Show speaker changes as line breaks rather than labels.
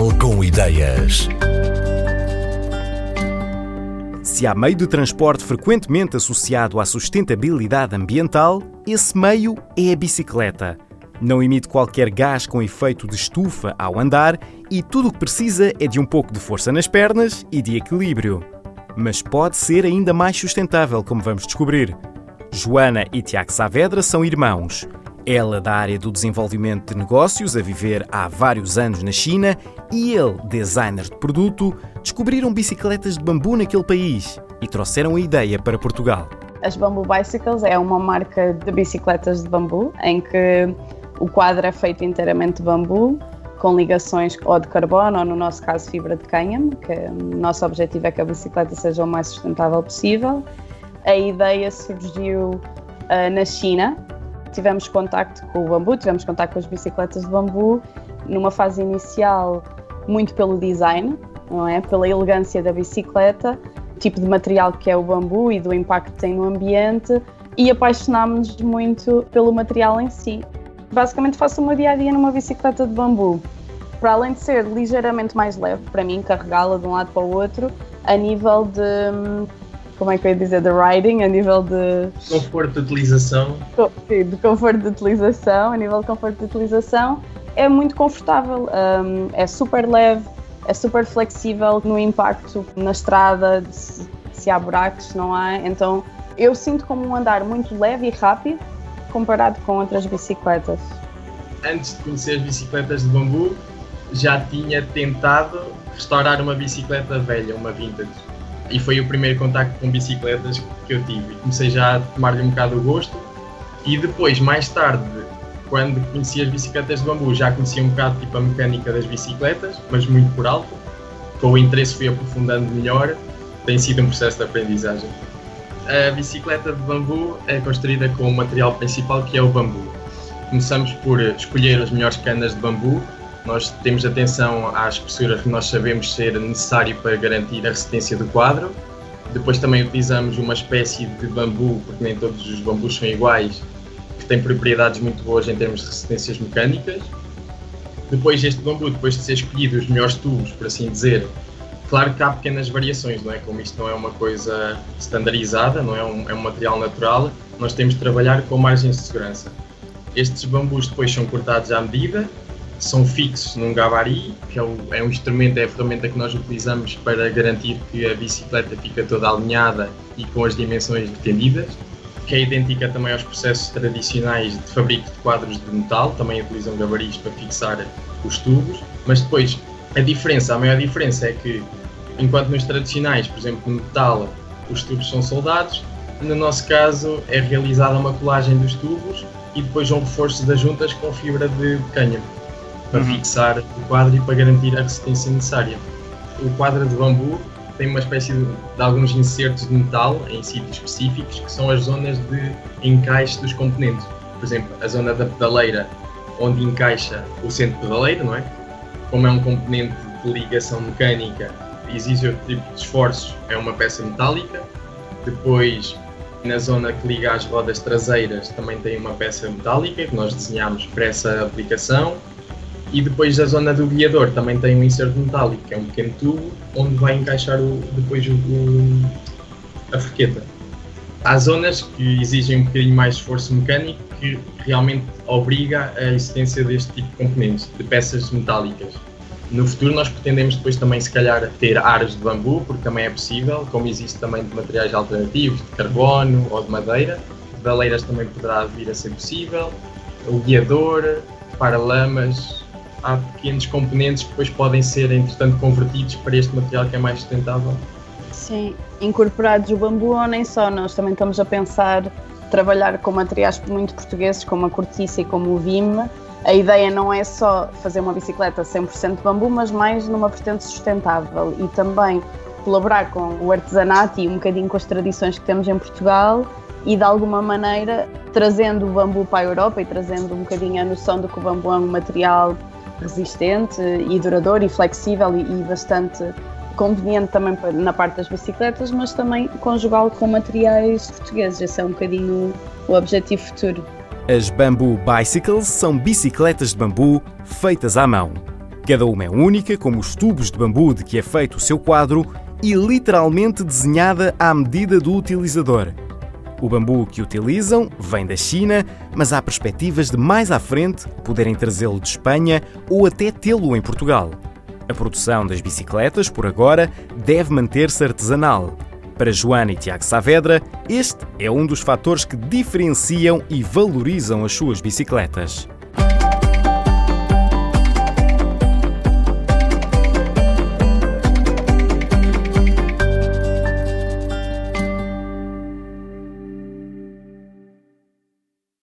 Portugal com ideias.
Se há meio de transporte frequentemente associado à sustentabilidade ambiental, esse meio é a bicicleta. Não emite qualquer gás com efeito de estufa ao andar e tudo o que precisa é de um pouco de força nas pernas e de equilíbrio. Mas pode ser ainda mais sustentável, como vamos descobrir. Joana e Tiago Saavedra são irmãos. Ela da área do desenvolvimento de negócios, a viver há vários anos na China, e ele, designer de produto, descobriram bicicletas de bambu naquele país e trouxeram a ideia para Portugal.
As Bamboo Bicycles é uma marca de bicicletas de bambu em que o quadro é feito inteiramente de bambu, com ligações ou de carbono ou, no nosso caso, fibra de cânhamo, que o nosso objetivo é que a bicicleta seja o mais sustentável possível. A ideia surgiu uh, na China, tivemos contacto com o bambu, tivemos contacto com as bicicletas de bambu, numa fase inicial muito pelo design, não é? Pela elegância da bicicleta, tipo de material que é o bambu e do impacto que tem no ambiente, e apaixonámos-nos muito pelo material em si. Basicamente faço o meu dia a dia numa bicicleta de bambu. Para além de ser ligeiramente mais leve para mim, carregá-la de um lado para o outro, a nível de hum, como é que eu ia dizer, de riding, a nível de.
Conforto de utilização.
Sim, de conforto de utilização, a nível de conforto de utilização, é muito confortável, um, é super leve, é super flexível no impacto na estrada, se, se há buracos, se não há. Então eu sinto como um andar muito leve e rápido comparado com outras bicicletas.
Antes de conhecer as bicicletas de bambu, já tinha tentado restaurar uma bicicleta velha, uma vintage e foi o primeiro contacto com bicicletas que eu tive. Comecei já a tomar-lhe um bocado o gosto e depois, mais tarde, quando conheci as bicicletas de bambu, já conhecia um bocado tipo a mecânica das bicicletas, mas muito por alto. Com o interesse fui aprofundando melhor, tem sido um processo de aprendizagem. A bicicleta de bambu é construída com o material principal que é o bambu. Começamos por escolher as melhores canas de bambu nós temos atenção às espessuras que nós sabemos ser necessário para garantir a resistência do quadro. Depois também utilizamos uma espécie de bambu, porque nem todos os bambus são iguais, que tem propriedades muito boas em termos de resistências mecânicas. Depois este bambu, depois de ser escolhido os melhores tubos, por assim dizer, claro que há pequenas variações, não é? Como isto não é uma coisa standardizada, não é um, é um material natural, nós temos de trabalhar com margens de segurança. Estes bambus depois são cortados à medida são fixos num gabari, que é, é, um instrumento, é a ferramenta que nós utilizamos para garantir que a bicicleta fica toda alinhada e com as dimensões pretendidas, que é idêntica também aos processos tradicionais de fabrico de quadros de metal, também utilizam gabaris para fixar os tubos, mas depois a diferença, a maior diferença é que enquanto nos tradicionais, por exemplo, no metal, os tubos são soldados, no nosso caso é realizada uma colagem dos tubos e depois um reforço das juntas com fibra de cânhamo para uhum. fixar o quadro e para garantir a resistência necessária. O quadro de bambu tem uma espécie de, de, alguns insertos de metal em sítios específicos que são as zonas de encaixe dos componentes. Por exemplo, a zona da pedaleira, onde encaixa o centro de pedaleira, não é? Como é um componente de ligação mecânica, exige outro tipo de esforços, é uma peça metálica. Depois, na zona que liga às rodas traseiras, também tem uma peça metálica que nós desenhamos para essa aplicação e depois a zona do guiador também tem um inserto metálico, que é um pequeno tubo, onde vai encaixar o, depois o, o, a forqueta. Há zonas que exigem um bocadinho mais esforço mecânico que realmente obriga a existência deste tipo de componentes, de peças metálicas. No futuro nós pretendemos depois também se calhar ter aros de bambu, porque também é possível, como existe também de materiais alternativos, de carbono ou de madeira. De baleiras também poderá vir a ser possível. O guiador, para lamas, há pequenos componentes que depois podem ser, entretanto, convertidos para este material que é mais sustentável.
Sim, incorporados o bambu ou nem só, nós também estamos a pensar trabalhar com materiais muito portugueses, como a cortiça e como o vime. A ideia não é só fazer uma bicicleta 100% de bambu, mas mais numa vertente sustentável e também colaborar com o artesanato e um bocadinho com as tradições que temos em Portugal e de alguma maneira trazendo o bambu para a Europa e trazendo um bocadinho a noção de que o bambu é um material resistente e duradouro e flexível e, e bastante conveniente também na parte das bicicletas, mas também conjugá-lo com materiais portugueses. Esse é um bocadinho o objetivo futuro.
As Bamboo Bicycles são bicicletas de bambu feitas à mão. Cada uma é única, como os tubos de bambu de que é feito o seu quadro, e literalmente desenhada à medida do utilizador. O bambu que utilizam vem da China, mas há perspectivas de mais à frente poderem trazê-lo de Espanha ou até tê-lo em Portugal. A produção das bicicletas, por agora, deve manter-se artesanal. Para Joana e Tiago Saavedra, este é um dos fatores que diferenciam e valorizam as suas bicicletas.